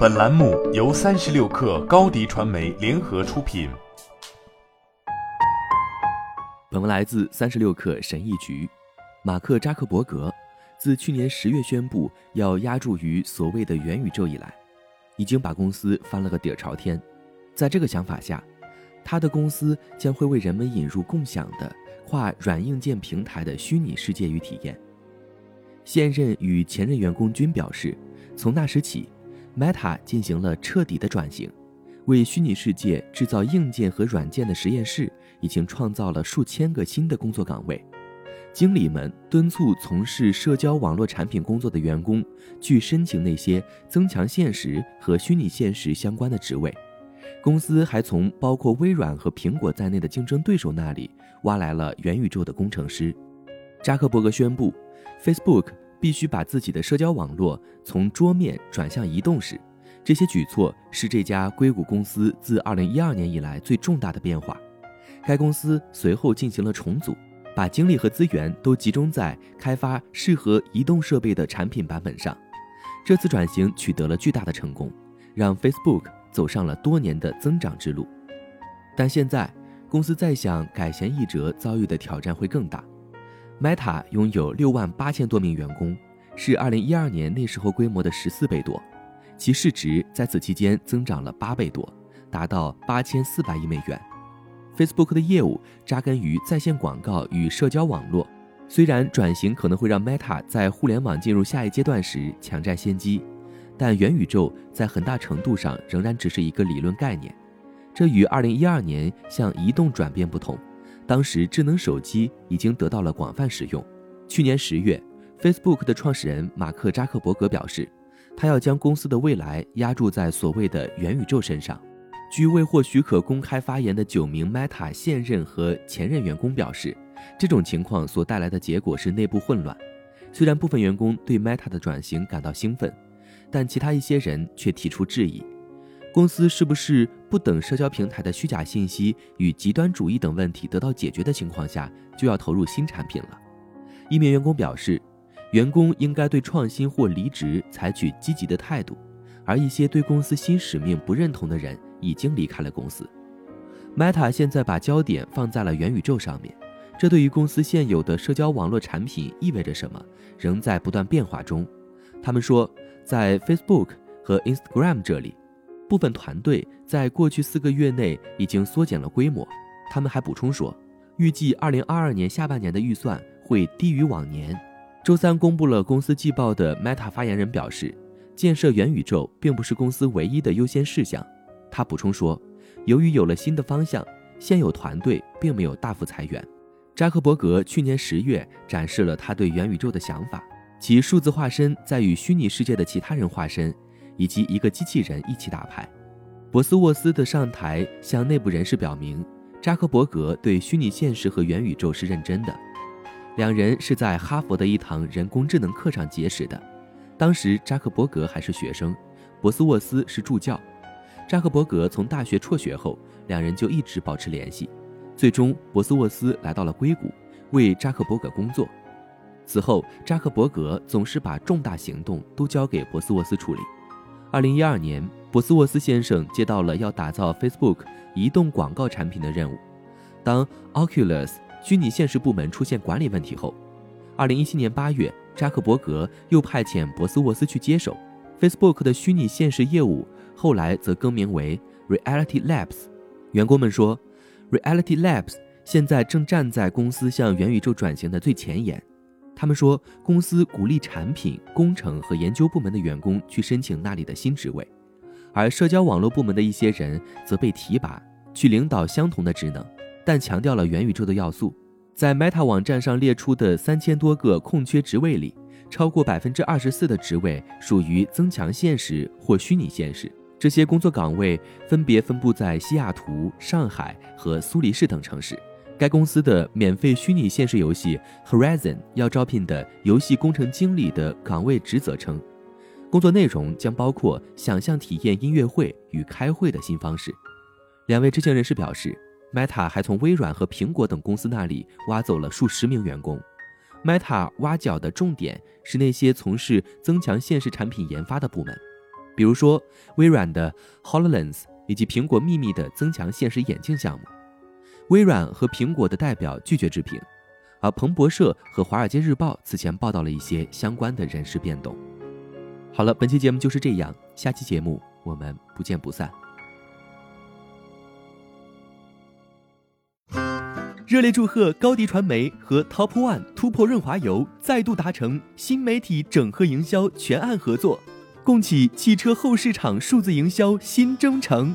本栏目由三十六氪高低传媒联合出品。本文来自三十六氪神译局。马克扎克伯格自去年十月宣布要压注于所谓的元宇宙以来，已经把公司翻了个底儿朝天。在这个想法下，他的公司将会为人们引入共享的跨软硬件平台的虚拟世界与体验。现任与前任员工均表示，从那时起，Meta 进行了彻底的转型，为虚拟世界制造硬件和软件的实验室已经创造了数千个新的工作岗位。经理们敦促从事社交网络产品工作的员工去申请那些增强现实和虚拟现实相关的职位。公司还从包括微软和苹果在内的竞争对手那里挖来了元宇宙的工程师。扎克伯格宣布，Facebook 必须把自己的社交网络从桌面转向移动时，这些举措是这家硅谷公司自2012年以来最重大的变化。该公司随后进行了重组，把精力和资源都集中在开发适合移动设备的产品版本上。这次转型取得了巨大的成功，让 Facebook。走上了多年的增长之路，但现在公司再想改弦易辙，遭遇的挑战会更大。Meta 拥有六万八千多名员工，是二零一二年那时候规模的十四倍多，其市值在此期间增长了八倍多，达到八千四百亿美元。Facebook 的业务扎根于在线广告与社交网络，虽然转型可能会让 Meta 在互联网进入下一阶段时抢占先机。但元宇宙在很大程度上仍然只是一个理论概念，这与2012年向移动转变不同。当时智能手机已经得到了广泛使用。去年十月，Facebook 的创始人马克扎克伯格表示，他要将公司的未来压注在所谓的元宇宙身上。据未获许可公开发言的九名 Meta 现任和前任员工表示，这种情况所带来的结果是内部混乱。虽然部分员工对 Meta 的转型感到兴奋。但其他一些人却提出质疑：公司是不是不等社交平台的虚假信息与极端主义等问题得到解决的情况下，就要投入新产品了？一名员工表示，员工应该对创新或离职采取积极的态度，而一些对公司新使命不认同的人已经离开了公司。Meta 现在把焦点放在了元宇宙上面，这对于公司现有的社交网络产品意味着什么，仍在不断变化中。他们说。在 Facebook 和 Instagram 这里，部分团队在过去四个月内已经缩减了规模。他们还补充说，预计2022年下半年的预算会低于往年。周三公布了公司季报的 Meta 发言人表示，建设元宇宙并不是公司唯一的优先事项。他补充说，由于有了新的方向，现有团队并没有大幅裁员。扎克伯格去年十月展示了他对元宇宙的想法。其数字化身在与虚拟世界的其他人化身，以及一个机器人一起打牌。博斯沃斯的上台向内部人士表明，扎克伯格对虚拟现实和元宇宙是认真的。两人是在哈佛的一堂人工智能课上结识的，当时扎克伯格还是学生，博斯沃斯是助教。扎克伯格从大学辍学后，两人就一直保持联系。最终，博斯沃斯来到了硅谷，为扎克伯格工作。此后，扎克伯格总是把重大行动都交给博斯沃斯处理。二零一二年，博斯沃斯先生接到了要打造 Facebook 移动广告产品的任务。当 Oculus 虚拟现实部门出现管理问题后，二零一七年八月，扎克伯格又派遣博斯沃斯去接手 Facebook 的虚拟现实业务，后来则更名为 Reality Labs。员工们说，Reality Labs 现在正站在公司向元宇宙转型的最前沿。他们说，公司鼓励产品、工程和研究部门的员工去申请那里的新职位，而社交网络部门的一些人则被提拔去领导相同的职能，但强调了元宇宙的要素。在 Meta 网站上列出的三千多个空缺职位里，超过百分之二十四的职位属于增强现实或虚拟现实。这些工作岗位分别分布在西雅图、上海和苏黎世等城市。该公司的免费虚拟现实游戏 Horizon 要招聘的游戏工程经理的岗位职责称，工作内容将包括想象体验音乐会与开会的新方式。两位知情人士表示，Meta 还从微软和苹果等公司那里挖走了数十名员工。Meta 挖角的重点是那些从事增强现实产品研发的部门，比如说微软的 Hololens 以及苹果秘密的增强现实眼镜项目。微软和苹果的代表拒绝置评，而彭博社和华尔街日报此前报道了一些相关的人事变动。好了，本期节目就是这样，下期节目我们不见不散。热烈祝贺高迪传媒和 Top One 突破润滑油再度达成新媒体整合营销全案合作，共启汽车后市场数字营销新征程。